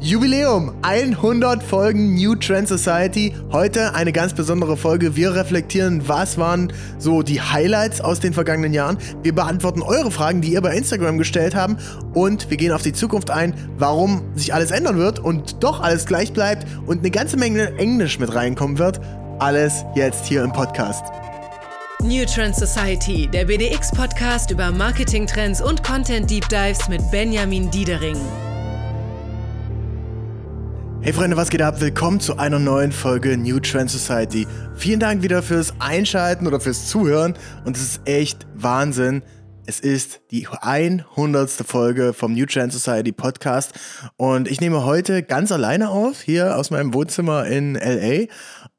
Jubiläum, 100 Folgen New Trend Society. Heute eine ganz besondere Folge. Wir reflektieren, was waren so die Highlights aus den vergangenen Jahren. Wir beantworten eure Fragen, die ihr bei Instagram gestellt habt. Und wir gehen auf die Zukunft ein, warum sich alles ändern wird und doch alles gleich bleibt und eine ganze Menge Englisch mit reinkommen wird. Alles jetzt hier im Podcast. New Trend Society, der BDX-Podcast über Marketing-Trends und Content-Deep Dives mit Benjamin Diedering. Hey Freunde, was geht ab? Willkommen zu einer neuen Folge New Trend Society. Vielen Dank wieder fürs Einschalten oder fürs Zuhören und es ist echt Wahnsinn. Es ist die 100. Folge vom New Trend Society Podcast und ich nehme heute ganz alleine auf, hier aus meinem Wohnzimmer in LA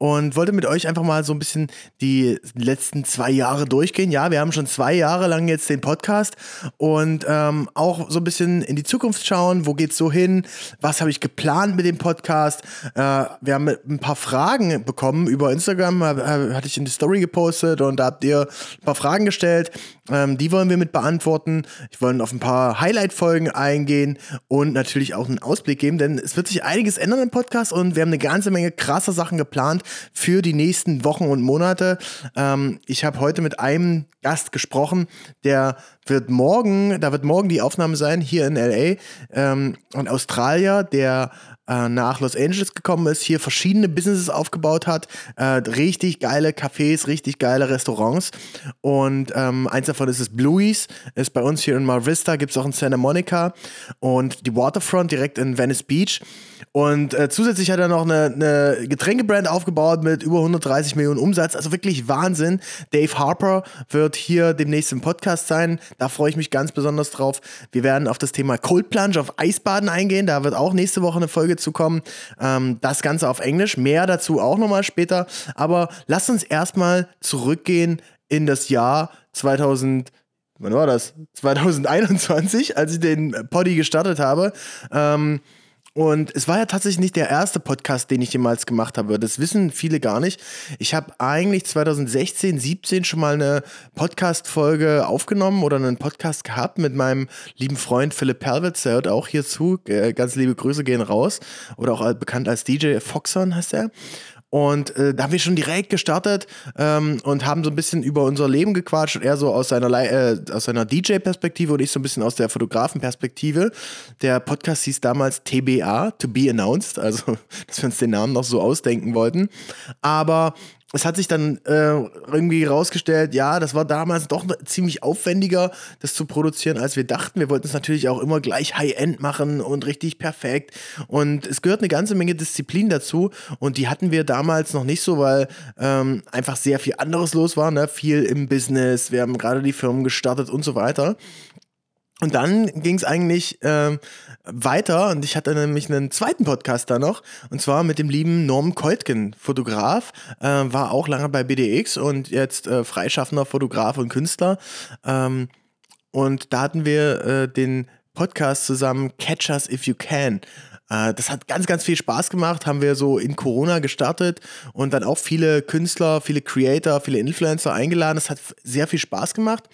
und wollte mit euch einfach mal so ein bisschen die letzten zwei Jahre durchgehen. Ja, wir haben schon zwei Jahre lang jetzt den Podcast und ähm, auch so ein bisschen in die Zukunft schauen. Wo geht's so hin? Was habe ich geplant mit dem Podcast? Äh, wir haben ein paar Fragen bekommen über Instagram, hatte ich in die Story gepostet und da habt ihr ein paar Fragen gestellt. Ähm, die wollen wir mit beantworten. Ich wollte auf ein paar Highlight-Folgen eingehen und natürlich auch einen Ausblick geben, denn es wird sich einiges ändern im Podcast und wir haben eine ganze Menge krasser Sachen geplant für die nächsten Wochen und Monate. Ähm, ich habe heute mit einem Gast gesprochen, der wird morgen, da wird morgen die Aufnahme sein, hier in LA, ähm, ein Australier, der äh, nach Los Angeles gekommen ist, hier verschiedene Businesses aufgebaut hat, äh, richtig geile Cafés, richtig geile Restaurants. Und ähm, eins davon ist es Bluey's, ist bei uns hier in Mar Vista, gibt es auch in Santa Monica. Und die Waterfront direkt in Venice Beach und äh, zusätzlich hat er noch eine, eine Getränkebrand aufgebaut mit über 130 Millionen Umsatz, also wirklich Wahnsinn. Dave Harper wird hier demnächst im Podcast sein, da freue ich mich ganz besonders drauf. Wir werden auf das Thema Cold Plunge auf Eisbaden eingehen, da wird auch nächste Woche eine Folge zu kommen. Ähm, das Ganze auf Englisch, mehr dazu auch nochmal später. Aber lasst uns erstmal zurückgehen in das Jahr 2000 wann war das? 2021, als ich den Poddy gestartet habe. Ähm, und es war ja tatsächlich nicht der erste Podcast, den ich jemals gemacht habe. Das wissen viele gar nicht. Ich habe eigentlich 2016, 17 schon mal eine Podcast-Folge aufgenommen oder einen Podcast gehabt mit meinem lieben Freund Philipp Perwitz. Der hört auch hierzu. Äh, ganz liebe Grüße gehen raus. Oder auch bekannt als DJ Foxon heißt er. Und äh, da haben wir schon direkt gestartet ähm, und haben so ein bisschen über unser Leben gequatscht. Und er so aus seiner, äh, aus seiner DJ-Perspektive und ich so ein bisschen aus der Fotografen-Perspektive. Der Podcast hieß damals TBA, To Be Announced, also dass wir uns den Namen noch so ausdenken wollten. Aber es hat sich dann äh, irgendwie rausgestellt, ja, das war damals doch ziemlich aufwendiger, das zu produzieren, als wir dachten. Wir wollten es natürlich auch immer gleich High-End machen und richtig perfekt. Und es gehört eine ganze Menge Disziplin dazu. Und die hatten wir damals noch nicht so, weil ähm, einfach sehr viel anderes los war, ne? viel im Business. Wir haben gerade die Firmen gestartet und so weiter. Und dann ging es eigentlich äh, weiter und ich hatte nämlich einen zweiten Podcast da noch und zwar mit dem lieben Norm Keutgen, Fotograf, äh, war auch lange bei BDX und jetzt äh, freischaffender Fotograf und Künstler. Ähm, und da hatten wir äh, den Podcast zusammen Catch Us If You Can. Äh, das hat ganz, ganz viel Spaß gemacht, haben wir so in Corona gestartet und dann auch viele Künstler, viele Creator, viele Influencer eingeladen. Das hat sehr viel Spaß gemacht.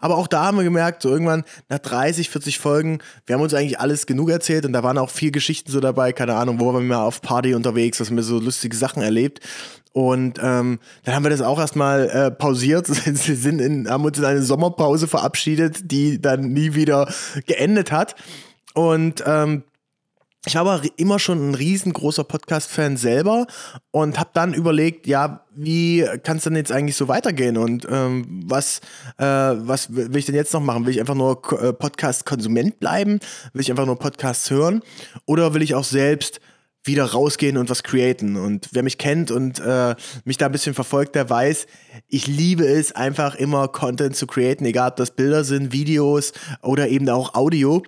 Aber auch da haben wir gemerkt, so irgendwann nach 30, 40 Folgen, wir haben uns eigentlich alles genug erzählt und da waren auch viel Geschichten so dabei, keine Ahnung, wo waren wir mal auf Party unterwegs, was wir so lustige Sachen erlebt. Und ähm, dann haben wir das auch erstmal äh, pausiert, sind in, haben uns in eine Sommerpause verabschiedet, die dann nie wieder geendet hat. Und ähm, ich war aber immer schon ein riesengroßer Podcast-Fan selber und habe dann überlegt, ja, wie kann es denn jetzt eigentlich so weitergehen und ähm, was, äh, was will ich denn jetzt noch machen? Will ich einfach nur äh, Podcast-Konsument bleiben? Will ich einfach nur Podcasts hören? Oder will ich auch selbst wieder rausgehen und was createn? Und wer mich kennt und äh, mich da ein bisschen verfolgt, der weiß, ich liebe es einfach immer Content zu createn, egal ob das Bilder sind, Videos oder eben auch Audio.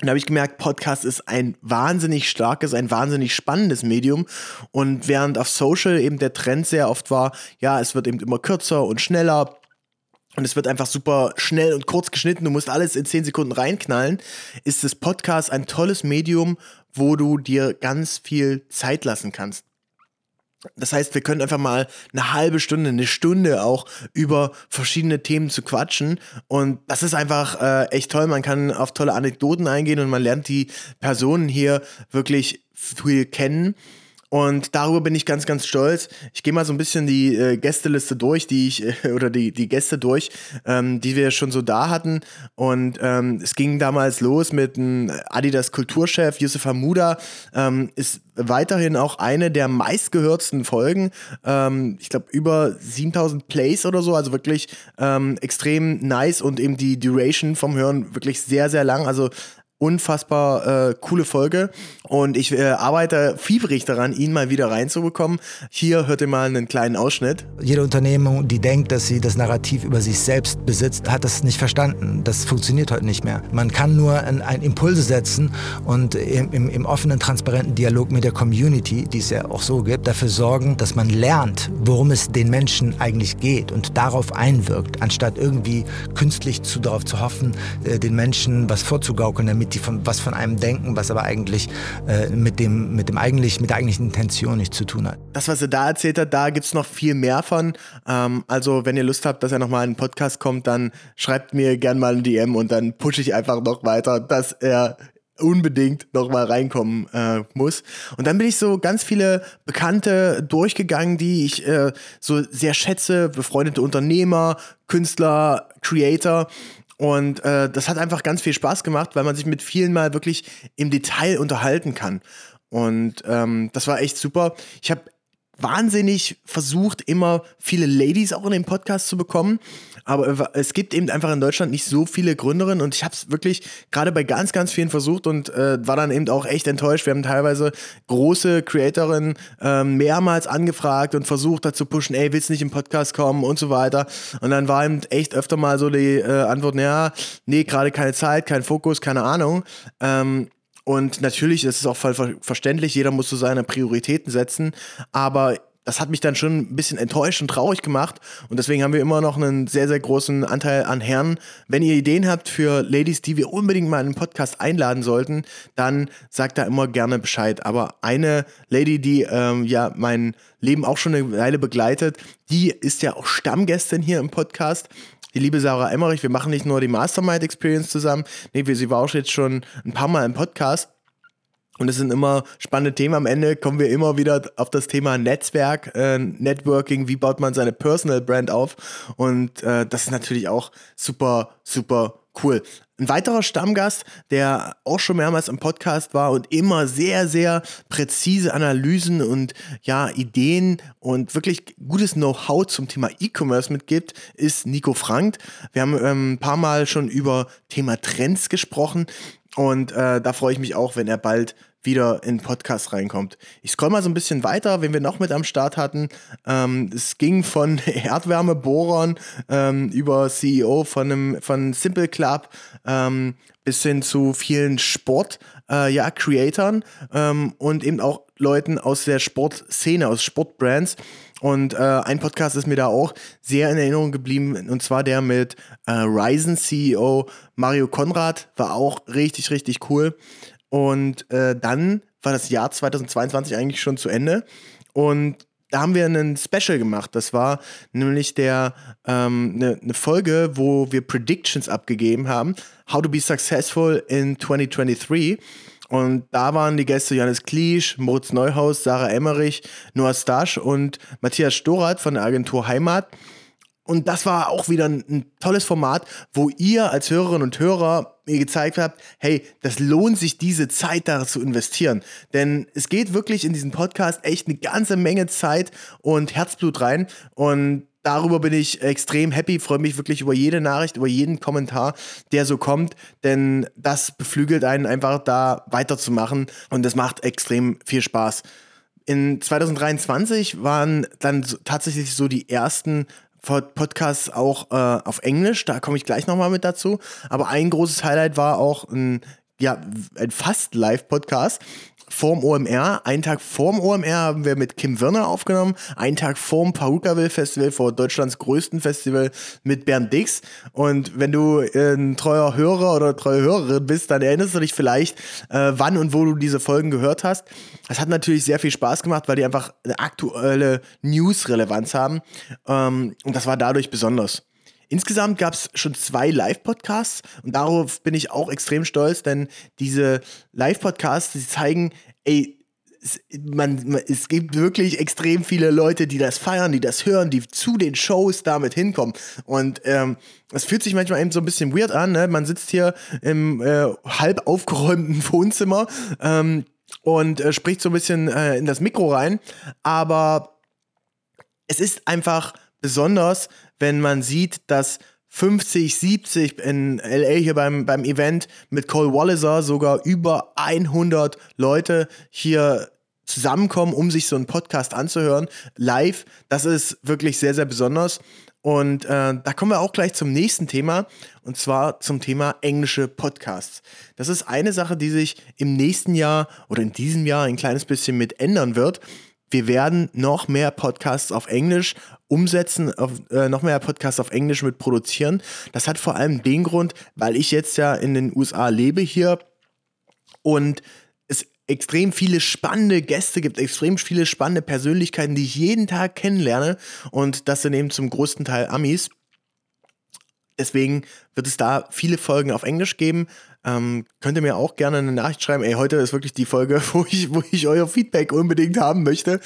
Und da habe ich gemerkt, Podcast ist ein wahnsinnig starkes, ein wahnsinnig spannendes Medium. Und während auf Social eben der Trend sehr oft war, ja, es wird eben immer kürzer und schneller. Und es wird einfach super schnell und kurz geschnitten. Du musst alles in 10 Sekunden reinknallen. Ist das Podcast ein tolles Medium, wo du dir ganz viel Zeit lassen kannst. Das heißt, wir können einfach mal eine halbe Stunde, eine Stunde auch über verschiedene Themen zu quatschen. Und das ist einfach äh, echt toll. Man kann auf tolle Anekdoten eingehen und man lernt die Personen hier wirklich viel kennen. Und darüber bin ich ganz, ganz stolz. Ich gehe mal so ein bisschen die äh, Gästeliste durch, die ich, äh, oder die, die Gäste durch, ähm, die wir schon so da hatten. Und ähm, es ging damals los mit einem Adidas Kulturchef, Yusuf Hamuda, ähm, ist weiterhin auch eine der meistgehörtsten Folgen. Ähm, ich glaube, über 7000 Plays oder so, also wirklich ähm, extrem nice und eben die Duration vom Hören wirklich sehr, sehr lang. Also unfassbar äh, coole Folge und ich äh, arbeite fiebrig daran, ihn mal wieder reinzubekommen. Hier hört ihr mal einen kleinen Ausschnitt. Jede Unternehmung, die denkt, dass sie das Narrativ über sich selbst besitzt, hat das nicht verstanden. Das funktioniert heute nicht mehr. Man kann nur ein, ein Impulse setzen und im, im, im offenen, transparenten Dialog mit der Community, die es ja auch so gibt, dafür sorgen, dass man lernt, worum es den Menschen eigentlich geht und darauf einwirkt, anstatt irgendwie künstlich zu, darauf zu hoffen, äh, den Menschen was vorzugaukeln, damit die von, was von einem denken, was aber eigentlich äh, mit, dem, mit, dem eigentlich, mit der eigentlichen Intention nichts zu tun hat. Das, was er da erzählt hat, da gibt es noch viel mehr von. Ähm, also, wenn ihr Lust habt, dass er nochmal in einen Podcast kommt, dann schreibt mir gern mal ein DM und dann pushe ich einfach noch weiter, dass er unbedingt noch mal reinkommen äh, muss. Und dann bin ich so ganz viele Bekannte durchgegangen, die ich äh, so sehr schätze, befreundete Unternehmer, Künstler, Creator. Und äh, das hat einfach ganz viel Spaß gemacht, weil man sich mit vielen mal wirklich im Detail unterhalten kann. Und ähm, das war echt super. Ich habe wahnsinnig versucht, immer viele Ladies auch in den Podcast zu bekommen. Aber es gibt eben einfach in Deutschland nicht so viele Gründerinnen und ich habe es wirklich gerade bei ganz, ganz vielen versucht und äh, war dann eben auch echt enttäuscht. Wir haben teilweise große Creatorinnen äh, mehrmals angefragt und versucht dazu pushen, ey, willst du nicht im Podcast kommen und so weiter. Und dann war eben echt öfter mal so die äh, Antwort, ja, nee, gerade keine Zeit, kein Fokus, keine Ahnung. Ähm, und natürlich ist es auch voll verständlich, jeder muss so seine Prioritäten setzen, aber das hat mich dann schon ein bisschen enttäuscht und traurig gemacht. Und deswegen haben wir immer noch einen sehr, sehr großen Anteil an Herren. Wenn ihr Ideen habt für Ladies, die wir unbedingt mal in den Podcast einladen sollten, dann sagt da immer gerne Bescheid. Aber eine Lady, die ähm, ja mein Leben auch schon eine Weile begleitet, die ist ja auch Stammgästin hier im Podcast die liebe Sarah Emmerich. Wir machen nicht nur die Mastermind Experience zusammen, nee, sie war auch jetzt schon ein paar Mal im Podcast. Und es sind immer spannende Themen. Am Ende kommen wir immer wieder auf das Thema Netzwerk, äh, Networking, wie baut man seine Personal Brand auf. Und äh, das ist natürlich auch super, super cool. Ein weiterer Stammgast, der auch schon mehrmals im Podcast war und immer sehr, sehr präzise Analysen und ja, Ideen und wirklich gutes Know-how zum Thema E-Commerce mitgibt, ist Nico Frank. Wir haben ähm, ein paar Mal schon über Thema Trends gesprochen und äh, da freue ich mich auch, wenn er bald wieder in Podcast reinkommt. Ich scroll mal so ein bisschen weiter, wenn wir noch mit am Start hatten. Ähm, es ging von Erdwärmebohrern ähm, über CEO von einem von Simple Club ähm, bis hin zu vielen Sport, äh, ja, Creatoren ähm, und eben auch Leuten aus der Sportszene, aus Sportbrands. Und äh, ein Podcast ist mir da auch sehr in Erinnerung geblieben, und zwar der mit äh, Ryzen CEO Mario Konrad, war auch richtig, richtig cool. Und äh, dann war das Jahr 2022 eigentlich schon zu Ende. Und da haben wir einen Special gemacht. Das war nämlich der ähm, eine, ne Folge, wo wir Predictions abgegeben haben. How to be successful in 2023. Und da waren die Gäste Johannes Kliesch, Moritz Neuhaus, Sarah Emmerich, Noah Stasch und Matthias Storath von der Agentur Heimat. Und das war auch wieder ein, ein, tolles Format, wo ihr als Hörerinnen und Hörer mir gezeigt habt, hey, das lohnt sich, diese Zeit da zu investieren. Denn es geht wirklich in diesen Podcast echt eine ganze Menge Zeit und Herzblut rein. Und darüber bin ich extrem happy, freue mich wirklich über jede Nachricht, über jeden Kommentar, der so kommt, denn das beflügelt einen einfach da weiterzumachen und das macht extrem viel Spaß. In 2023 waren dann tatsächlich so die ersten Podcasts auch äh, auf Englisch, da komme ich gleich nochmal mit dazu. Aber ein großes Highlight war auch ein, ja, ein fast Live-Podcast. Vorm OMR. Einen Tag vorm OMR haben wir mit Kim Wirner aufgenommen. Einen Tag vorm Perukaville Festival, vor Deutschlands größten Festival mit Bernd Dix. Und wenn du ein treuer Hörer oder treue Hörerin bist, dann erinnerst du dich vielleicht, äh, wann und wo du diese Folgen gehört hast. Das hat natürlich sehr viel Spaß gemacht, weil die einfach eine aktuelle News-Relevanz haben. Ähm, und das war dadurch besonders. Insgesamt gab es schon zwei Live-Podcasts und darauf bin ich auch extrem stolz, denn diese Live-Podcasts, die zeigen, ey, es, man, es gibt wirklich extrem viele Leute, die das feiern, die das hören, die zu den Shows damit hinkommen. Und ähm, es fühlt sich manchmal eben so ein bisschen weird an. Ne? Man sitzt hier im äh, halb aufgeräumten Wohnzimmer ähm, und äh, spricht so ein bisschen äh, in das Mikro rein. Aber es ist einfach besonders, wenn man sieht, dass 50, 70 in LA hier beim, beim Event mit Cole Walliser sogar über 100 Leute hier zusammenkommen, um sich so einen Podcast anzuhören, live. Das ist wirklich sehr, sehr besonders. Und äh, da kommen wir auch gleich zum nächsten Thema, und zwar zum Thema englische Podcasts. Das ist eine Sache, die sich im nächsten Jahr oder in diesem Jahr ein kleines bisschen mit ändern wird wir werden noch mehr Podcasts auf Englisch umsetzen, auf, äh, noch mehr Podcasts auf Englisch mit produzieren. Das hat vor allem den Grund, weil ich jetzt ja in den USA lebe hier und es extrem viele spannende Gäste gibt, extrem viele spannende Persönlichkeiten, die ich jeden Tag kennenlerne und das sind eben zum größten Teil Amis. Deswegen wird es da viele Folgen auf Englisch geben. Ähm, könnt ihr mir auch gerne eine Nachricht schreiben. Ey, heute ist wirklich die Folge, wo ich, wo ich euer Feedback unbedingt haben möchte.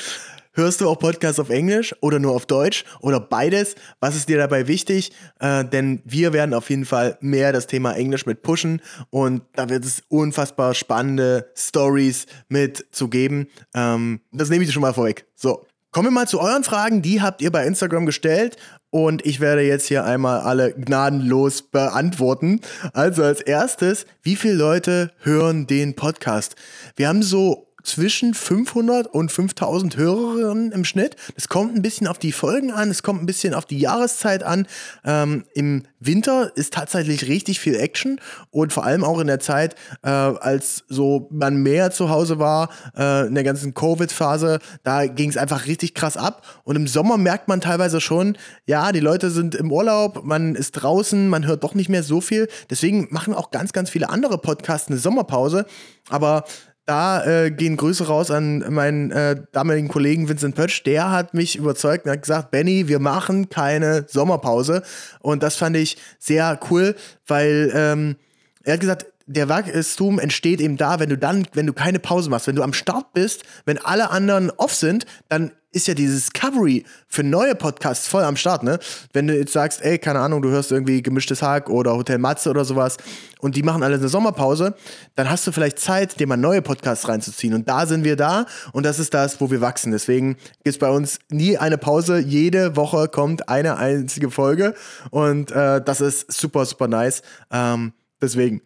Hörst du auch Podcasts auf Englisch oder nur auf Deutsch oder beides? Was ist dir dabei wichtig? Äh, denn wir werden auf jeden Fall mehr das Thema Englisch mit pushen und da wird es unfassbar spannende Stories mit zu geben. Ähm, das nehme ich schon mal vorweg. So. Kommen wir mal zu euren Fragen. Die habt ihr bei Instagram gestellt und ich werde jetzt hier einmal alle gnadenlos beantworten. Also als erstes, wie viele Leute hören den Podcast? Wir haben so zwischen 500 und 5000 Hörerinnen im Schnitt. Das kommt ein bisschen auf die Folgen an, es kommt ein bisschen auf die Jahreszeit an. Ähm, Im Winter ist tatsächlich richtig viel Action und vor allem auch in der Zeit, äh, als so man mehr zu Hause war, äh, in der ganzen Covid-Phase, da ging es einfach richtig krass ab. Und im Sommer merkt man teilweise schon, ja, die Leute sind im Urlaub, man ist draußen, man hört doch nicht mehr so viel. Deswegen machen auch ganz, ganz viele andere Podcasts eine Sommerpause. Aber da äh, gehen Grüße raus an meinen äh, damaligen Kollegen Vincent Pötsch. Der hat mich überzeugt und hat gesagt, Benny, wir machen keine Sommerpause. Und das fand ich sehr cool, weil ähm, er hat gesagt, der Wachstum entsteht eben da, wenn du dann, wenn du keine Pause machst, wenn du am Start bist, wenn alle anderen off sind, dann ist ja dieses Discovery für neue Podcasts voll am Start, ne? Wenn du jetzt sagst, ey, keine Ahnung, du hörst irgendwie Gemischtes Hack oder Hotel Matze oder sowas und die machen alle eine Sommerpause, dann hast du vielleicht Zeit, dir mal neue Podcasts reinzuziehen. Und da sind wir da und das ist das, wo wir wachsen. Deswegen gibt es bei uns nie eine Pause. Jede Woche kommt eine einzige Folge und äh, das ist super, super nice. Ähm, deswegen.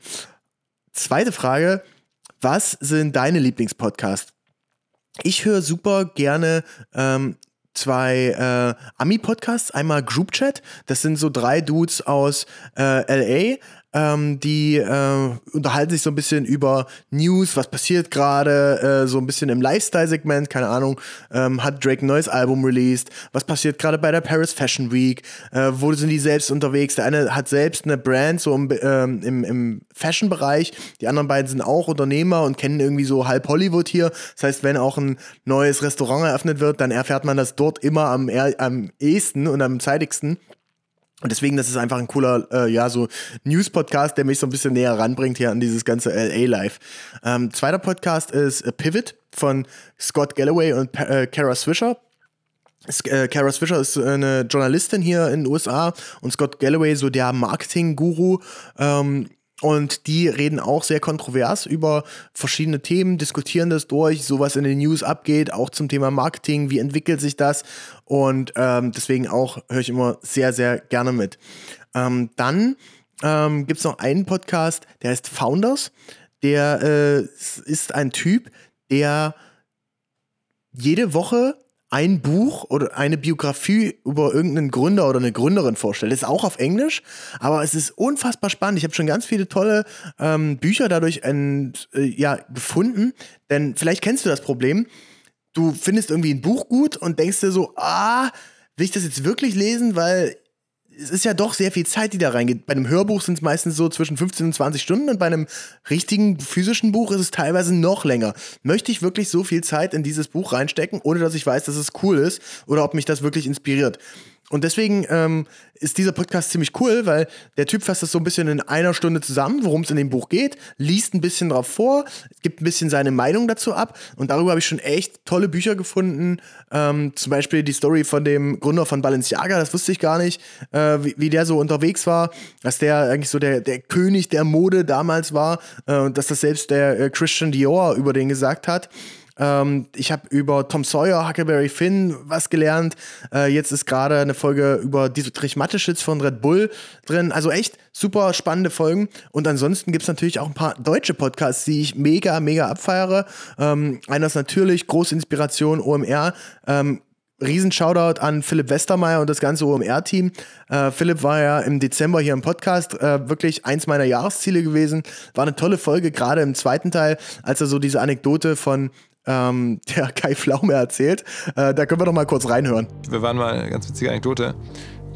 Zweite Frage. Was sind deine Lieblingspodcasts? Ich höre super gerne ähm, zwei äh, Ami-Podcasts. Einmal Group Chat, das sind so drei Dudes aus äh, LA, ähm, die äh, unterhalten sich so ein bisschen über News, was passiert gerade, äh, so ein bisschen im Lifestyle-Segment, keine Ahnung, ähm, hat Drake ein neues Album released, was passiert gerade bei der Paris Fashion Week, äh, wo sind die selbst unterwegs, der eine hat selbst eine Brand so im, ähm, im, im Fashion-Bereich, die anderen beiden sind auch Unternehmer und kennen irgendwie so halb Hollywood hier, das heißt, wenn auch ein neues Restaurant eröffnet wird, dann erfährt man das dort immer am, am ehesten und am zeitigsten. Und deswegen, das ist einfach ein cooler, äh, ja, so News-Podcast, der mich so ein bisschen näher ranbringt hier an dieses ganze LA-Life. Ähm, zweiter Podcast ist äh, Pivot von Scott Galloway und äh, Kara Swisher. Äh, Kara Swisher ist eine Journalistin hier in den USA und Scott Galloway so der Marketing-Guru. Ähm, und die reden auch sehr kontrovers über verschiedene Themen, diskutieren das durch, so was in den News abgeht, auch zum Thema Marketing, wie entwickelt sich das. Und ähm, deswegen auch höre ich immer sehr, sehr gerne mit. Ähm, dann ähm, gibt es noch einen Podcast, der heißt Founders. Der äh, ist ein Typ, der jede Woche ein Buch oder eine Biografie über irgendeinen Gründer oder eine Gründerin vorstelle. Ist auch auf Englisch, aber es ist unfassbar spannend. Ich habe schon ganz viele tolle ähm, Bücher dadurch ent, äh, ja, gefunden, denn vielleicht kennst du das Problem. Du findest irgendwie ein Buch gut und denkst dir so, ah, will ich das jetzt wirklich lesen, weil es ist ja doch sehr viel Zeit, die da reingeht. Bei einem Hörbuch sind es meistens so zwischen 15 und 20 Stunden und bei einem richtigen physischen Buch ist es teilweise noch länger. Möchte ich wirklich so viel Zeit in dieses Buch reinstecken, ohne dass ich weiß, dass es cool ist oder ob mich das wirklich inspiriert? Und deswegen ähm, ist dieser Podcast ziemlich cool, weil der Typ fasst das so ein bisschen in einer Stunde zusammen, worum es in dem Buch geht, liest ein bisschen drauf vor, gibt ein bisschen seine Meinung dazu ab. Und darüber habe ich schon echt tolle Bücher gefunden. Ähm, zum Beispiel die Story von dem Gründer von Balenciaga, das wusste ich gar nicht, äh, wie, wie, der so unterwegs war, dass der eigentlich so der, der König der Mode damals war äh, und dass das selbst der äh, Christian Dior über den gesagt hat. Ähm, ich habe über Tom Sawyer, Huckleberry Finn was gelernt. Äh, jetzt ist gerade eine Folge über Dietrich Matteschitz von Red Bull drin. Also echt super spannende Folgen. Und ansonsten gibt es natürlich auch ein paar deutsche Podcasts, die ich mega, mega abfeiere. Ähm, einer ist natürlich große Inspiration OMR. Ähm, Riesen Shoutout an Philipp Westermeier und das ganze OMR-Team. Äh, Philipp war ja im Dezember hier im Podcast äh, wirklich eins meiner Jahresziele gewesen. War eine tolle Folge, gerade im zweiten Teil, als er so diese Anekdote von ähm, der Kai Pflaume erzählt. Äh, da können wir doch mal kurz reinhören. Wir waren mal, eine ganz witzige Anekdote,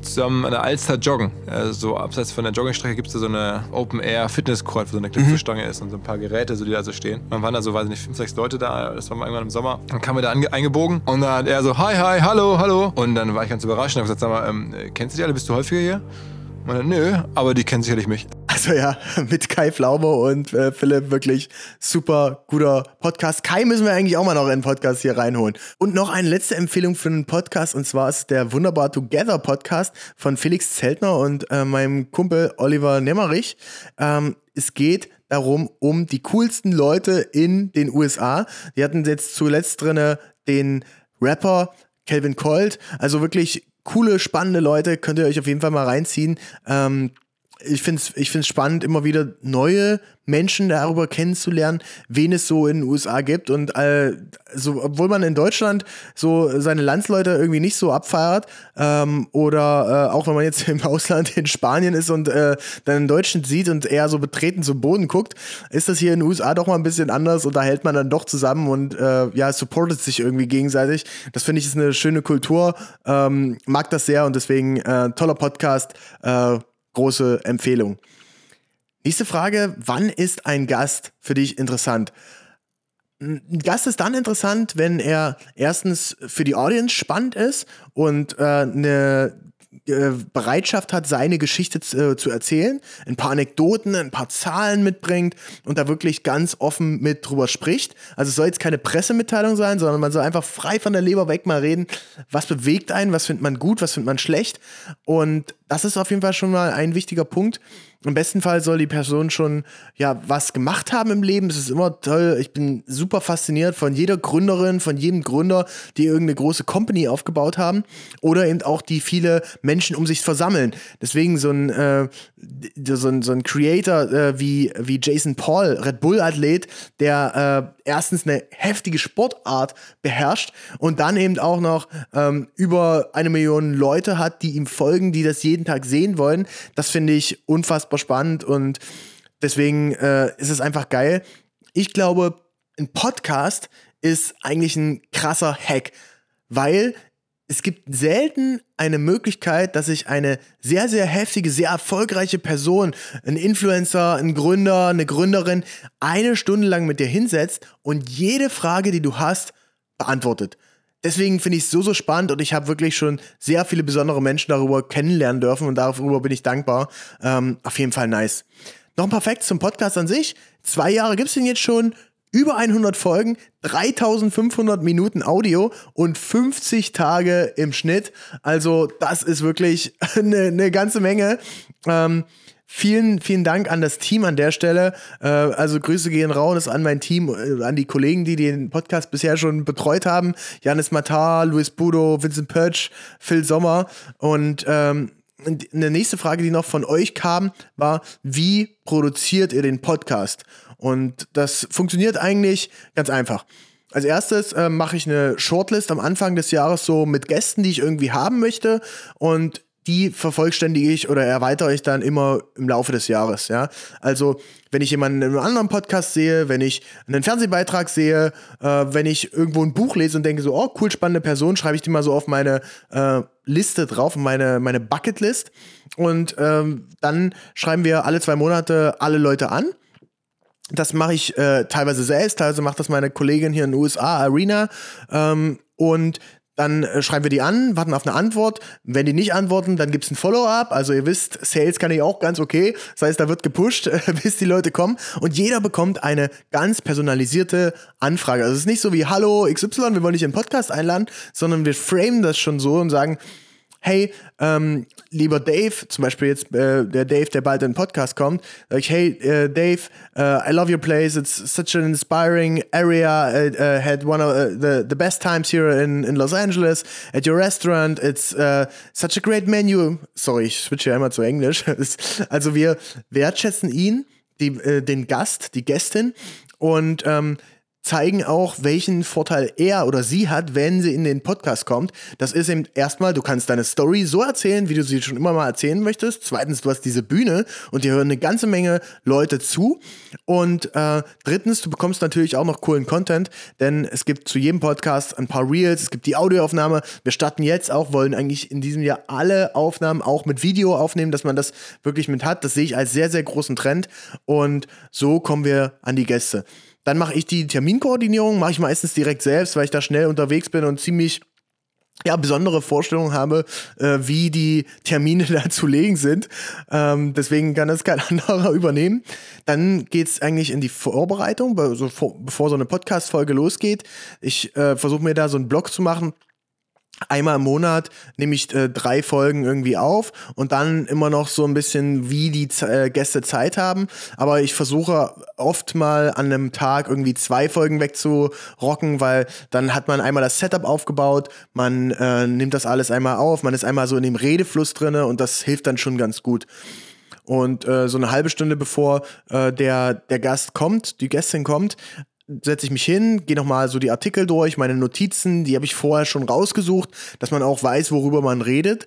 zusammen an der Alster joggen. Also so abseits von der Joggingstrecke gibt es da so eine Open-Air-Fitness-Court, wo so eine Klipsestange ist und so ein paar Geräte, so, die da so stehen. Man waren da so, weiß ich nicht, fünf, sechs Leute da. Das war mal irgendwann im Sommer. Dann kamen wir da eingebogen und dann hat er so, hi, hi, hallo, hallo. Und dann war ich ganz überrascht und habe gesagt, sag mal, ähm, kennst du die alle? Bist du häufiger hier? Und dann, nö, aber die kennen sicherlich mich. Also ja, mit Kai Pflaume und äh, Philipp wirklich super guter Podcast. Kai müssen wir eigentlich auch mal noch in den Podcast hier reinholen. Und noch eine letzte Empfehlung für einen Podcast und zwar ist der Wunderbar Together Podcast von Felix Zeltner und äh, meinem Kumpel Oliver Nemmerich. Ähm, es geht darum, um die coolsten Leute in den USA. Die hatten jetzt zuletzt drinne den Rapper Calvin Colt, also wirklich coole, spannende Leute, könnt ihr euch auf jeden Fall mal reinziehen. Ähm, ich finde es ich find's spannend, immer wieder neue Menschen darüber kennenzulernen, wen es so in den USA gibt. Und äh, so, obwohl man in Deutschland so seine Landsleute irgendwie nicht so abfeiert, ähm, oder äh, auch wenn man jetzt im Ausland in Spanien ist und äh, dann einen Deutschen sieht und eher so betreten zum Boden guckt, ist das hier in den USA doch mal ein bisschen anders und da hält man dann doch zusammen und äh, ja, supportet sich irgendwie gegenseitig. Das finde ich ist eine schöne Kultur, ähm, mag das sehr und deswegen äh, toller Podcast. Äh, große Empfehlung. Nächste Frage, wann ist ein Gast für dich interessant? Ein Gast ist dann interessant, wenn er erstens für die Audience spannend ist und äh, eine äh, Bereitschaft hat, seine Geschichte zu, äh, zu, erzählen, ein paar Anekdoten, ein paar Zahlen mitbringt und da wirklich ganz offen mit drüber spricht. Also es soll jetzt keine Pressemitteilung sein, sondern man soll einfach frei von der Leber weg mal reden, was bewegt einen, was findet man gut, was findet man schlecht. Und das ist auf jeden Fall schon mal ein wichtiger Punkt. Im besten Fall soll die Person schon ja was gemacht haben im Leben. Es ist immer toll. Ich bin super fasziniert von jeder Gründerin, von jedem Gründer, die irgendeine große Company aufgebaut haben oder eben auch die viele Menschen um sich versammeln. Deswegen so ein äh, so ein, so ein Creator äh, wie wie Jason Paul, Red Bull Athlet, der äh, erstens eine heftige Sportart beherrscht und dann eben auch noch ähm, über eine Million Leute hat, die ihm folgen, die das jeden Tag sehen wollen. Das finde ich unfassbar spannend und deswegen äh, ist es einfach geil. Ich glaube, ein Podcast ist eigentlich ein krasser Hack, weil es gibt selten eine Möglichkeit, dass sich eine sehr, sehr heftige, sehr erfolgreiche Person, ein Influencer, ein Gründer, eine Gründerin, eine Stunde lang mit dir hinsetzt und jede Frage, die du hast, beantwortet deswegen finde ich es so, so spannend und ich habe wirklich schon sehr viele besondere Menschen darüber kennenlernen dürfen und darüber bin ich dankbar. Ähm, auf jeden Fall nice. Noch ein paar Facts zum Podcast an sich. Zwei Jahre gibt es den jetzt schon. Über 100 Folgen, 3500 Minuten Audio und 50 Tage im Schnitt. Also, das ist wirklich eine, eine ganze Menge. Ähm, Vielen, vielen Dank an das Team an der Stelle. Äh, also Grüße gehen raus an mein Team, äh, an die Kollegen, die den Podcast bisher schon betreut haben. Janis Matar, Luis Budo, Vincent Pötsch, Phil Sommer. Und ähm, eine nächste Frage, die noch von euch kam, war, wie produziert ihr den Podcast? Und das funktioniert eigentlich ganz einfach. Als erstes äh, mache ich eine Shortlist am Anfang des Jahres so mit Gästen, die ich irgendwie haben möchte. Und die vervollständige ich oder erweitere ich dann immer im Laufe des Jahres, ja. Also, wenn ich jemanden in einem anderen Podcast sehe, wenn ich einen Fernsehbeitrag sehe, äh, wenn ich irgendwo ein Buch lese und denke so, oh, cool, spannende Person, schreibe ich die mal so auf meine äh, Liste drauf, meine, meine Bucketlist. Und ähm, dann schreiben wir alle zwei Monate alle Leute an. Das mache ich äh, teilweise selbst, teilweise macht das meine Kollegin hier in den USA, Arena. Ähm, und dann äh, schreiben wir die an, warten auf eine Antwort. Wenn die nicht antworten, dann gibt es ein Follow-up. Also ihr wisst, Sales kann ich auch ganz okay. Das heißt, da wird gepusht, bis die Leute kommen. Und jeder bekommt eine ganz personalisierte Anfrage. Also es ist nicht so wie, hallo XY, wir wollen dich in den Podcast einladen, sondern wir framen das schon so und sagen, hey, ähm, lieber Dave, zum Beispiel jetzt äh, der Dave, der bald in den Podcast kommt, sag ich, hey, uh, Dave, uh, I love your place. It's such an inspiring area. I uh, had one of the, the best times here in, in Los Angeles at your restaurant. It's such a great menu. Sorry, ich switche ja immer zu Englisch. also wir wertschätzen ihn, die, den Gast, die Gästin und ähm, zeigen auch, welchen Vorteil er oder sie hat, wenn sie in den Podcast kommt. Das ist eben erstmal, du kannst deine Story so erzählen, wie du sie schon immer mal erzählen möchtest. Zweitens, du hast diese Bühne und dir hören eine ganze Menge Leute zu. Und äh, drittens, du bekommst natürlich auch noch coolen Content, denn es gibt zu jedem Podcast ein paar Reels, es gibt die Audioaufnahme. Wir starten jetzt auch, wollen eigentlich in diesem Jahr alle Aufnahmen auch mit Video aufnehmen, dass man das wirklich mit hat. Das sehe ich als sehr, sehr großen Trend. Und so kommen wir an die Gäste. Dann mache ich die Terminkoordinierung, mache ich meistens direkt selbst, weil ich da schnell unterwegs bin und ziemlich ja, besondere Vorstellungen habe, äh, wie die Termine da zu legen sind. Ähm, deswegen kann das kein anderer übernehmen. Dann geht es eigentlich in die Vorbereitung, also vor, bevor so eine Podcast-Folge losgeht. Ich äh, versuche mir da so einen Blog zu machen, einmal im Monat nehme ich äh, drei Folgen irgendwie auf und dann immer noch so ein bisschen, wie die äh, Gäste Zeit haben. Aber ich versuche oft mal an einem Tag irgendwie zwei Folgen wegzurocken, weil dann hat man einmal das Setup aufgebaut, man äh, nimmt das alles einmal auf, man ist einmal so in dem Redefluss drinne und das hilft dann schon ganz gut. Und äh, so eine halbe Stunde bevor äh, der, der Gast kommt, die Gästin kommt, setze ich mich hin, gehe nochmal so die Artikel durch, meine Notizen, die habe ich vorher schon rausgesucht, dass man auch weiß, worüber man redet.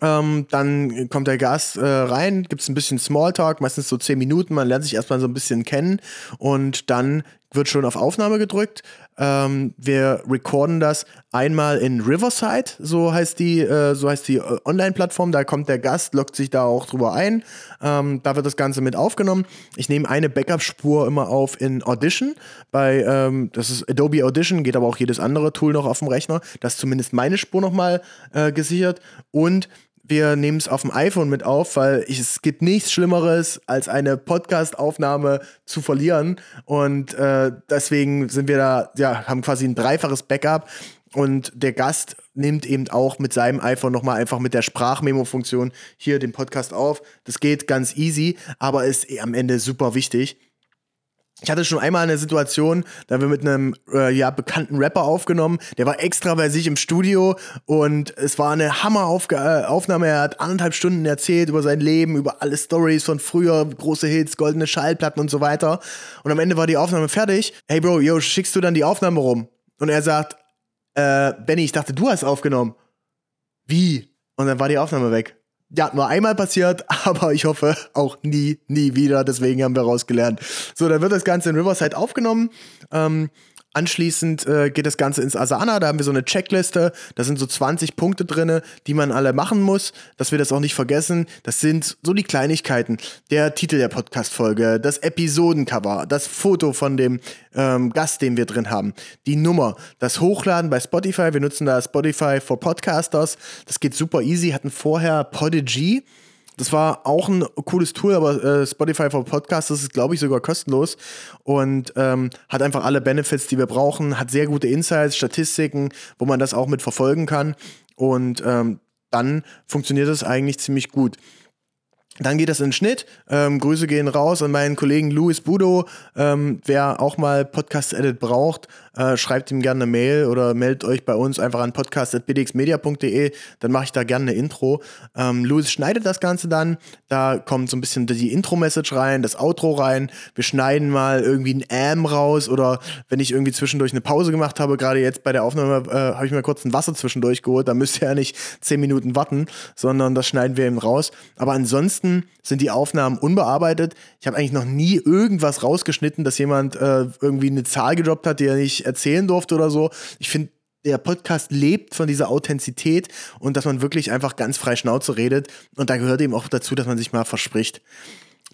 Ähm, dann kommt der Gast äh, rein, gibt es ein bisschen Smalltalk, meistens so zehn Minuten, man lernt sich erstmal so ein bisschen kennen und dann wird schon auf Aufnahme gedrückt. Ähm, wir recorden das einmal in Riverside, so heißt die, äh, so heißt die äh, Online-Plattform. Da kommt der Gast, lockt sich da auch drüber ein. Ähm, da wird das Ganze mit aufgenommen. Ich nehme eine Backup-Spur immer auf in Audition. Bei, ähm, das ist Adobe Audition, geht aber auch jedes andere Tool noch auf dem Rechner. Das ist zumindest meine Spur nochmal äh, gesichert. Und wir nehmen es auf dem iPhone mit auf, weil ich, es gibt nichts Schlimmeres, als eine Podcast-Aufnahme zu verlieren. Und äh, deswegen sind wir da, ja, haben quasi ein dreifaches Backup. Und der Gast nimmt eben auch mit seinem iPhone nochmal einfach mit der Sprachmemo-Funktion hier den Podcast auf. Das geht ganz easy, aber ist am Ende super wichtig. Ich hatte schon einmal eine Situation, da haben wir mit einem äh, ja, bekannten Rapper aufgenommen. Der war extra bei sich im Studio und es war eine Hammeraufnahme. Äh, er hat anderthalb Stunden erzählt über sein Leben, über alle Stories von früher, große Hits, goldene Schallplatten und so weiter. Und am Ende war die Aufnahme fertig. Hey Bro, yo, schickst du dann die Aufnahme rum? Und er sagt, äh, Benny, ich dachte, du hast aufgenommen. Wie? Und dann war die Aufnahme weg ja, nur einmal passiert, aber ich hoffe auch nie, nie wieder. Deswegen haben wir rausgelernt. So, dann wird das Ganze in Riverside aufgenommen. Ähm, Anschließend äh, geht das Ganze ins Asana, da haben wir so eine Checkliste, da sind so 20 Punkte drin, die man alle machen muss, dass wir das auch nicht vergessen. Das sind so die Kleinigkeiten. Der Titel der Podcast-Folge, das Episodencover, das Foto von dem ähm, Gast, den wir drin haben, die Nummer, das Hochladen bei Spotify, wir nutzen da Spotify for Podcasters, das geht super easy, hatten vorher Podigy, das war auch ein cooles Tool, aber äh, Spotify for Podcasts das ist, glaube ich, sogar kostenlos und ähm, hat einfach alle Benefits, die wir brauchen, hat sehr gute Insights, Statistiken, wo man das auch mit verfolgen kann und ähm, dann funktioniert das eigentlich ziemlich gut. Dann geht das in den Schnitt. Ähm, Grüße gehen raus an meinen Kollegen Louis Budo. Ähm, wer auch mal Podcast-Edit braucht, äh, schreibt ihm gerne eine Mail oder meldet euch bei uns einfach an podcast.bdxmedia.de. Dann mache ich da gerne eine Intro. Ähm, Louis schneidet das Ganze dann. Da kommt so ein bisschen die Intro-Message rein, das Outro rein. Wir schneiden mal irgendwie ein Am raus oder wenn ich irgendwie zwischendurch eine Pause gemacht habe, gerade jetzt bei der Aufnahme äh, habe ich mir kurz ein Wasser zwischendurch geholt. Da müsst ihr ja nicht zehn Minuten warten, sondern das schneiden wir eben raus. Aber ansonsten sind die Aufnahmen unbearbeitet. Ich habe eigentlich noch nie irgendwas rausgeschnitten, dass jemand äh, irgendwie eine Zahl gedroppt hat, die er nicht erzählen durfte oder so. Ich finde, der Podcast lebt von dieser Authentizität und dass man wirklich einfach ganz frei Schnauze redet. Und da gehört eben auch dazu, dass man sich mal verspricht.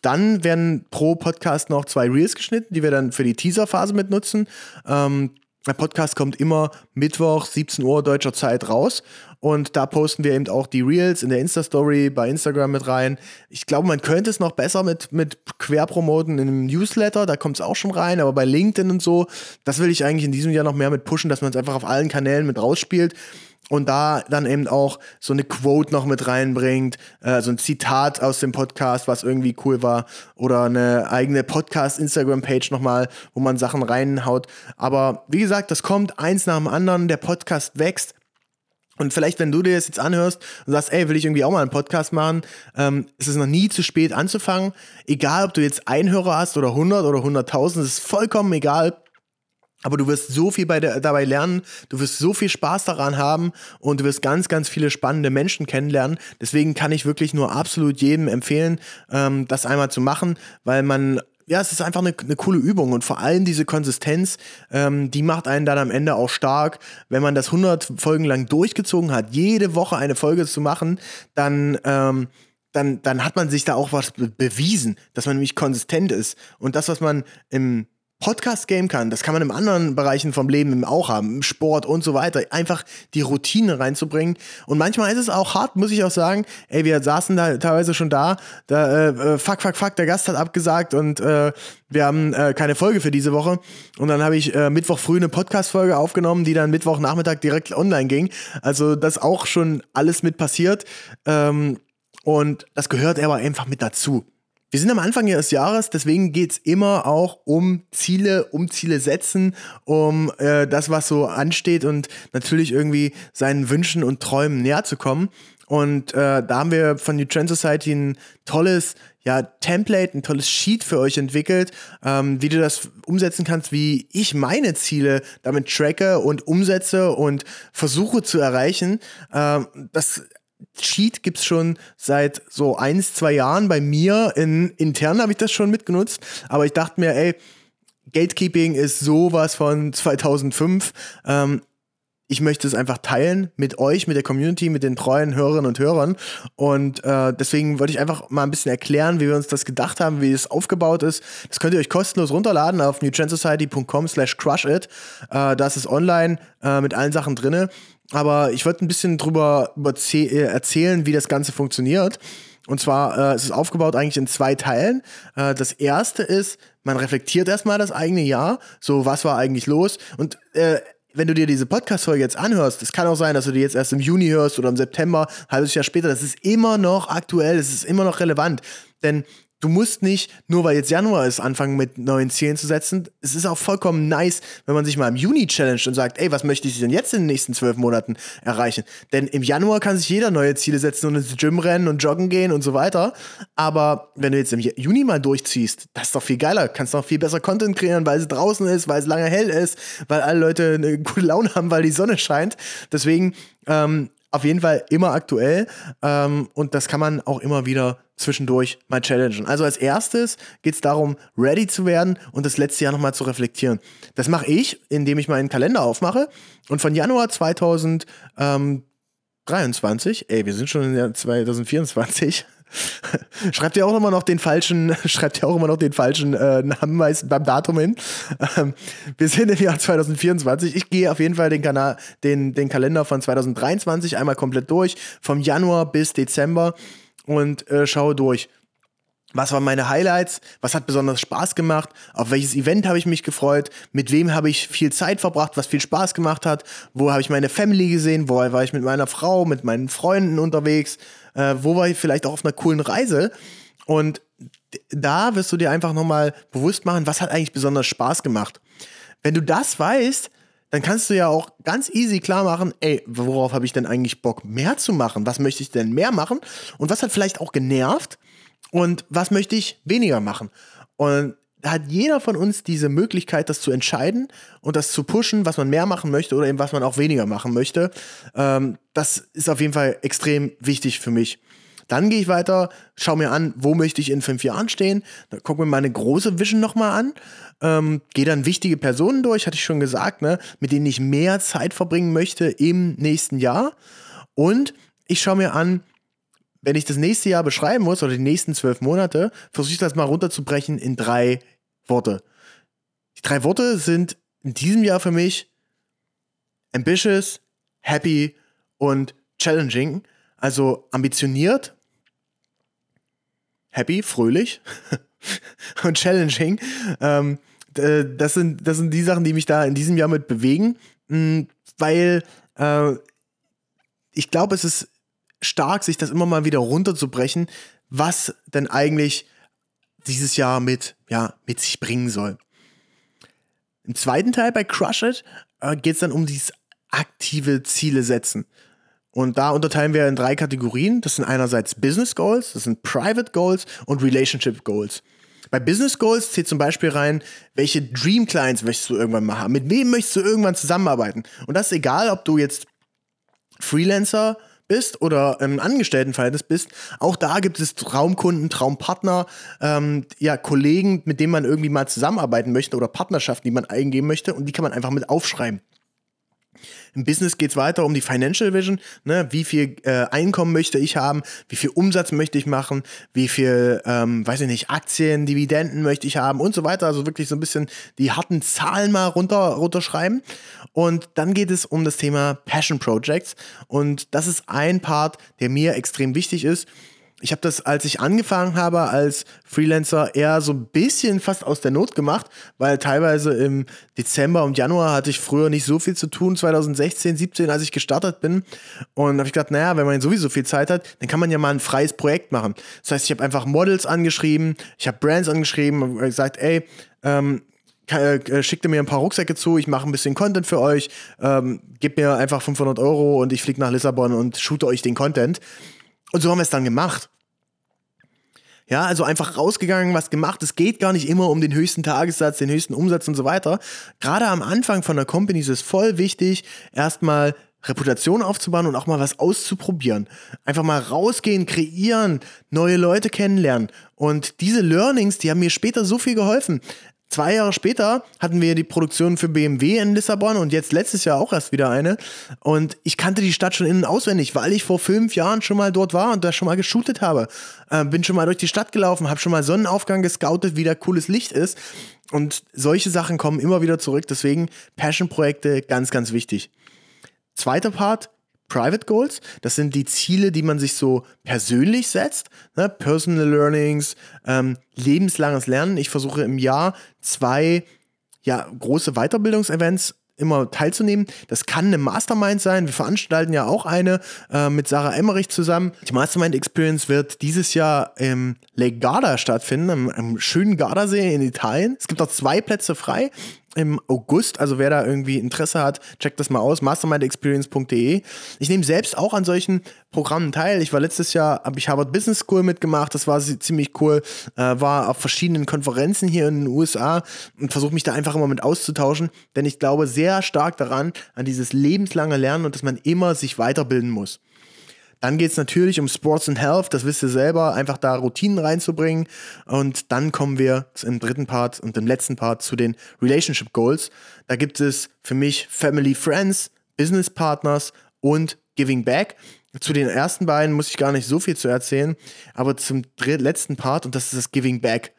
Dann werden pro Podcast noch zwei Reels geschnitten, die wir dann für die Teaser-Phase mitnutzen. Ähm, der Podcast kommt immer Mittwoch, 17 Uhr deutscher Zeit raus. Und da posten wir eben auch die Reels in der Insta-Story bei Instagram mit rein. Ich glaube, man könnte es noch besser mit, mit Querpromoten in einem Newsletter, da kommt es auch schon rein, aber bei LinkedIn und so, das will ich eigentlich in diesem Jahr noch mehr mit pushen, dass man es einfach auf allen Kanälen mit rausspielt und da dann eben auch so eine Quote noch mit reinbringt, äh, so ein Zitat aus dem Podcast, was irgendwie cool war, oder eine eigene Podcast-Instagram-Page nochmal, wo man Sachen reinhaut. Aber wie gesagt, das kommt eins nach dem anderen, der Podcast wächst. Und vielleicht, wenn du dir das jetzt anhörst und sagst, ey, will ich irgendwie auch mal einen Podcast machen, ähm, ist es noch nie zu spät anzufangen. Egal, ob du jetzt einen Hörer hast oder 100 oder 100.000, ist vollkommen egal. Aber du wirst so viel der, dabei lernen, du wirst so viel Spaß daran haben und du wirst ganz, ganz viele spannende Menschen kennenlernen. Deswegen kann ich wirklich nur absolut jedem empfehlen, ähm, das einmal zu machen, weil man ja, es ist einfach eine, eine coole Übung und vor allem diese Konsistenz, ähm, die macht einen dann am Ende auch stark. Wenn man das 100 Folgen lang durchgezogen hat, jede Woche eine Folge zu machen, dann, ähm, dann, dann hat man sich da auch was bewiesen, dass man nämlich konsistent ist. Und das, was man im Podcast-Game kann, das kann man in anderen Bereichen vom Leben auch haben, im Sport und so weiter, einfach die Routine reinzubringen. Und manchmal ist es auch hart, muss ich auch sagen. Ey, wir saßen da teilweise schon da, da, äh, äh, fuck, fuck, fuck, der Gast hat abgesagt und äh, wir haben äh, keine Folge für diese Woche. Und dann habe ich äh, Mittwoch früh eine Podcast-Folge aufgenommen, die dann Mittwochnachmittag direkt online ging. Also das auch schon alles mit passiert. Ähm, und das gehört aber einfach mit dazu. Wir sind am Anfang des Jahres, deswegen geht es immer auch um Ziele, um Ziele setzen, um äh, das, was so ansteht und natürlich irgendwie seinen Wünschen und Träumen näher zu kommen. Und äh, da haben wir von New Trend Society ein tolles ja, Template, ein tolles Sheet für euch entwickelt, ähm, wie du das umsetzen kannst, wie ich meine Ziele damit tracke und umsetze und versuche zu erreichen. Ähm, das Cheat gibt es schon seit so eins, zwei Jahren bei mir. In, intern habe ich das schon mitgenutzt. Aber ich dachte mir, ey, Gatekeeping ist sowas von 2005. Ähm, ich möchte es einfach teilen mit euch, mit der Community, mit den treuen Hörerinnen und Hörern. Und äh, deswegen wollte ich einfach mal ein bisschen erklären, wie wir uns das gedacht haben, wie es aufgebaut ist. Das könnt ihr euch kostenlos runterladen auf newtrendsociety.com slash crushit. Äh, da ist es online äh, mit allen Sachen drinne. Aber ich wollte ein bisschen drüber äh, erzählen, wie das Ganze funktioniert. Und zwar äh, es ist aufgebaut eigentlich in zwei Teilen. Äh, das erste ist, man reflektiert erstmal das eigene Jahr. So, was war eigentlich los? Und äh, wenn du dir diese Podcast-Folge jetzt anhörst, es kann auch sein, dass du die jetzt erst im Juni hörst oder im September, halbes Jahr später, das ist immer noch aktuell, es ist immer noch relevant. Denn Du musst nicht, nur weil jetzt Januar ist, anfangen mit neuen Zielen zu setzen. Es ist auch vollkommen nice, wenn man sich mal im Juni challenged und sagt, ey, was möchte ich denn jetzt in den nächsten zwölf Monaten erreichen? Denn im Januar kann sich jeder neue Ziele setzen und ins Gym rennen und joggen gehen und so weiter. Aber wenn du jetzt im Juni mal durchziehst, das ist doch viel geiler. Kannst noch viel besser Content kreieren, weil es draußen ist, weil es lange hell ist, weil alle Leute eine gute Laune haben, weil die Sonne scheint. Deswegen ähm, auf jeden Fall immer aktuell ähm, und das kann man auch immer wieder zwischendurch mal challengen. Also als erstes geht es darum, ready zu werden und das letzte Jahr nochmal zu reflektieren. Das mache ich, indem ich meinen Kalender aufmache und von Januar 2023, ey, wir sind schon im Jahr 2024, schreibt ihr auch immer noch den falschen, schreibt ihr auch immer noch den falschen äh, Namen beim Datum hin. Ähm, wir sind im Jahr 2024. Ich gehe auf jeden Fall den Kanal, den, den Kalender von 2023 einmal komplett durch, vom Januar bis Dezember und äh, schaue durch. was waren meine Highlights, was hat besonders Spaß gemacht, auf welches Event habe ich mich gefreut, mit wem habe ich viel Zeit verbracht, was viel Spaß gemacht hat, wo habe ich meine Family gesehen, wo war ich mit meiner Frau, mit meinen Freunden unterwegs, äh, wo war ich vielleicht auch auf einer coolen Reise. Und da wirst du dir einfach nochmal bewusst machen, was hat eigentlich besonders Spaß gemacht. Wenn du das weißt, dann kannst du ja auch ganz easy klar machen, ey, worauf habe ich denn eigentlich Bock mehr zu machen? Was möchte ich denn mehr machen? Und was hat vielleicht auch genervt? und was möchte ich weniger machen. Und da hat jeder von uns diese Möglichkeit, das zu entscheiden und das zu pushen, was man mehr machen möchte oder eben was man auch weniger machen möchte. Ähm, das ist auf jeden Fall extrem wichtig für mich. Dann gehe ich weiter, schaue mir an, wo möchte ich in fünf Jahren stehen. Dann gucke mir meine große Vision nochmal an. Ähm, gehe dann wichtige Personen durch, hatte ich schon gesagt, ne, mit denen ich mehr Zeit verbringen möchte im nächsten Jahr. Und ich schaue mir an, wenn ich das nächste Jahr beschreiben muss oder die nächsten zwölf Monate, versuche ich das mal runterzubrechen in drei Worte. Die drei Worte sind in diesem Jahr für mich ambitious, happy und challenging. Also ambitioniert, happy, fröhlich und challenging. Ähm, das, sind, das sind die Sachen, die mich da in diesem Jahr mit bewegen, hm, weil äh, ich glaube, es ist stark, sich das immer mal wieder runterzubrechen, was denn eigentlich dieses Jahr mit, ja, mit sich bringen soll. Im zweiten Teil bei Crush It äh, geht es dann um dieses aktive Ziele setzen. Und da unterteilen wir in drei Kategorien. Das sind einerseits Business Goals, das sind Private Goals und Relationship Goals. Bei Business Goals zählt zum Beispiel rein, welche Dream Clients möchtest du irgendwann mal haben? Mit wem möchtest du irgendwann zusammenarbeiten? Und das ist egal, ob du jetzt Freelancer bist oder im Angestelltenverhältnis bist, auch da gibt es Traumkunden, Traumpartner, ähm, ja, Kollegen, mit denen man irgendwie mal zusammenarbeiten möchte oder Partnerschaften, die man eingeben möchte und die kann man einfach mit aufschreiben. Im Business geht es weiter um die Financial Vision. Ne? Wie viel äh, Einkommen möchte ich haben? Wie viel Umsatz möchte ich machen? Wie viel, ähm, weiß ich nicht, Aktien, Dividenden möchte ich haben und so weiter. Also wirklich so ein bisschen die harten Zahlen mal runter, runterschreiben. Und dann geht es um das Thema Passion Projects. Und das ist ein Part, der mir extrem wichtig ist ich habe das, als ich angefangen habe als Freelancer, eher so ein bisschen fast aus der Not gemacht, weil teilweise im Dezember und Januar hatte ich früher nicht so viel zu tun, 2016, 17, als ich gestartet bin. Und habe ich gedacht, naja, wenn man sowieso viel Zeit hat, dann kann man ja mal ein freies Projekt machen. Das heißt, ich habe einfach Models angeschrieben, ich habe Brands angeschrieben gesagt, ey, ähm, äh, schickt mir ein paar Rucksäcke zu, ich mache ein bisschen Content für euch, ähm, gebt mir einfach 500 Euro und ich fliege nach Lissabon und shoote euch den Content. Und so haben wir es dann gemacht. Ja, also einfach rausgegangen, was gemacht. Es geht gar nicht immer um den höchsten Tagessatz, den höchsten Umsatz und so weiter. Gerade am Anfang von der Company ist es voll wichtig, erstmal Reputation aufzubauen und auch mal was auszuprobieren. Einfach mal rausgehen, kreieren, neue Leute kennenlernen. Und diese Learnings, die haben mir später so viel geholfen. Zwei Jahre später hatten wir die Produktion für BMW in Lissabon und jetzt letztes Jahr auch erst wieder eine. Und ich kannte die Stadt schon innen auswendig, weil ich vor fünf Jahren schon mal dort war und da schon mal geshootet habe. Äh, bin schon mal durch die Stadt gelaufen, habe schon mal Sonnenaufgang gescoutet, wie da cooles Licht ist. Und solche Sachen kommen immer wieder zurück. Deswegen Passion-Projekte ganz, ganz wichtig. Zweiter Part, Private Goals. Das sind die Ziele, die man sich so persönlich setzt. Ne? Personal Learnings, ähm, lebenslanges Lernen. Ich versuche im Jahr zwei ja, große Weiterbildungsevents immer teilzunehmen. Das kann eine Mastermind sein. Wir veranstalten ja auch eine äh, mit Sarah Emmerich zusammen. Die Mastermind Experience wird dieses Jahr im Lake Garda stattfinden, im, im schönen Gardasee in Italien. Es gibt noch zwei Plätze frei im August. Also wer da irgendwie Interesse hat, checkt das mal aus. mastermindexperience.de. Ich nehme selbst auch an solchen Programmen teil. Ich war letztes Jahr, habe ich Harvard Business School mitgemacht. Das war ziemlich cool. Äh, war auf verschiedenen Konferenzen hier in den USA und versuche mich da einfach immer mit auszutauschen. Denn ich glaube sehr stark daran, an dieses lebenslange Lernen und dass man immer sich weiterbilden muss. Dann geht es natürlich um Sports and Health, das wisst ihr selber, einfach da Routinen reinzubringen. Und dann kommen wir im dritten Part und im letzten Part zu den Relationship Goals. Da gibt es für mich Family Friends, Business Partners und Giving Back. Zu den ersten beiden muss ich gar nicht so viel zu erzählen, aber zum letzten Part, und das ist das Giving Back.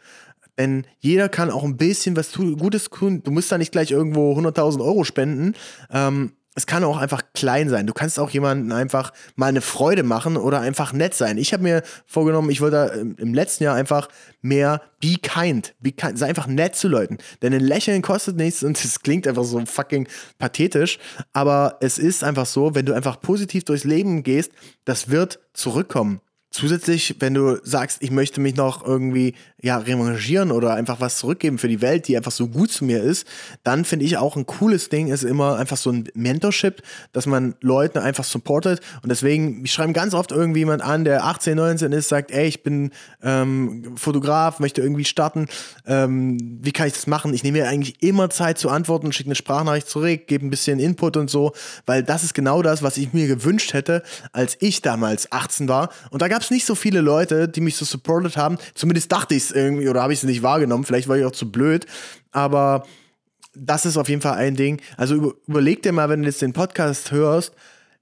Denn jeder kann auch ein bisschen was Gutes tun. Du musst da nicht gleich irgendwo 100.000 Euro spenden. Ähm, es kann auch einfach klein sein. Du kannst auch jemanden einfach mal eine Freude machen oder einfach nett sein. Ich habe mir vorgenommen, ich wollte im letzten Jahr einfach mehr be kind. Be kind. Sei einfach nett zu Leuten. Denn ein Lächeln kostet nichts und es klingt einfach so fucking pathetisch. Aber es ist einfach so, wenn du einfach positiv durchs Leben gehst, das wird zurückkommen. Zusätzlich, wenn du sagst, ich möchte mich noch irgendwie ja, revanchieren oder einfach was zurückgeben für die Welt, die einfach so gut zu mir ist, dann finde ich auch ein cooles Ding ist immer einfach so ein Mentorship, dass man Leute einfach supportet. Und deswegen, ich schreibe ganz oft irgendwie jemand an, der 18, 19 ist, sagt, ey, ich bin ähm, Fotograf, möchte irgendwie starten. Ähm, wie kann ich das machen? Ich nehme mir eigentlich immer Zeit zu antworten, schicke eine Sprachnachricht zurück, gebe ein bisschen Input und so, weil das ist genau das, was ich mir gewünscht hätte, als ich damals 18 war. Und da gab es nicht so viele Leute, die mich so supportet haben. Zumindest dachte ich es irgendwie oder habe ich es nicht wahrgenommen. Vielleicht war ich auch zu blöd. Aber das ist auf jeden Fall ein Ding. Also über, überleg dir mal, wenn du jetzt den Podcast hörst,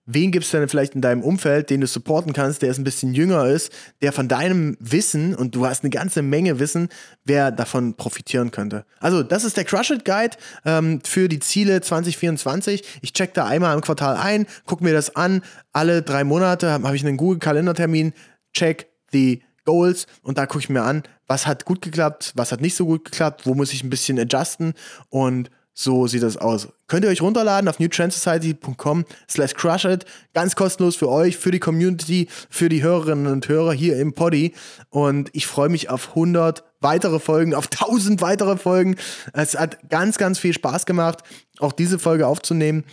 wen gibt es denn vielleicht in deinem Umfeld, den du supporten kannst, der jetzt ein bisschen jünger ist, der von deinem Wissen, und du hast eine ganze Menge Wissen, wer davon profitieren könnte. Also, das ist der Crush It Guide ähm, für die Ziele 2024. Ich check da einmal im Quartal ein, guck mir das an. Alle drei Monate habe hab ich einen Google-Kalendertermin, check the Goals und da gucke ich mir an, was hat gut geklappt, was hat nicht so gut geklappt, wo muss ich ein bisschen adjusten und so sieht das aus. Könnt ihr euch runterladen auf newtrandsociety.com slash crush it. Ganz kostenlos für euch, für die Community, für die Hörerinnen und Hörer hier im Poddy. Und ich freue mich auf 100 weitere Folgen, auf 1000 weitere Folgen. Es hat ganz, ganz viel Spaß gemacht, auch diese Folge aufzunehmen.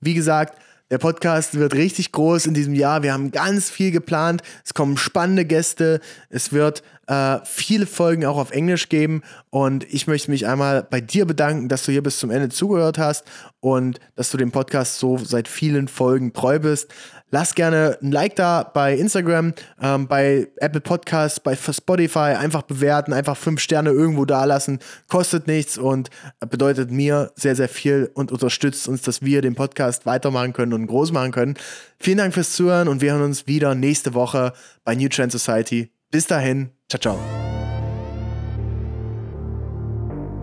Wie gesagt, der Podcast wird richtig groß in diesem Jahr. Wir haben ganz viel geplant. Es kommen spannende Gäste. Es wird äh, viele Folgen auch auf Englisch geben. Und ich möchte mich einmal bei dir bedanken, dass du hier bis zum Ende zugehört hast und dass du dem Podcast so seit vielen Folgen treu bist. Lass gerne ein Like da bei Instagram, ähm, bei Apple Podcasts, bei Spotify. Einfach bewerten, einfach fünf Sterne irgendwo da lassen. Kostet nichts und bedeutet mir sehr, sehr viel und unterstützt uns, dass wir den Podcast weitermachen können und groß machen können. Vielen Dank fürs Zuhören und wir hören uns wieder nächste Woche bei New Trend Society. Bis dahin, ciao, ciao.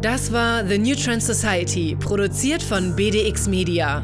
Das war The New Trend Society, produziert von BDX Media.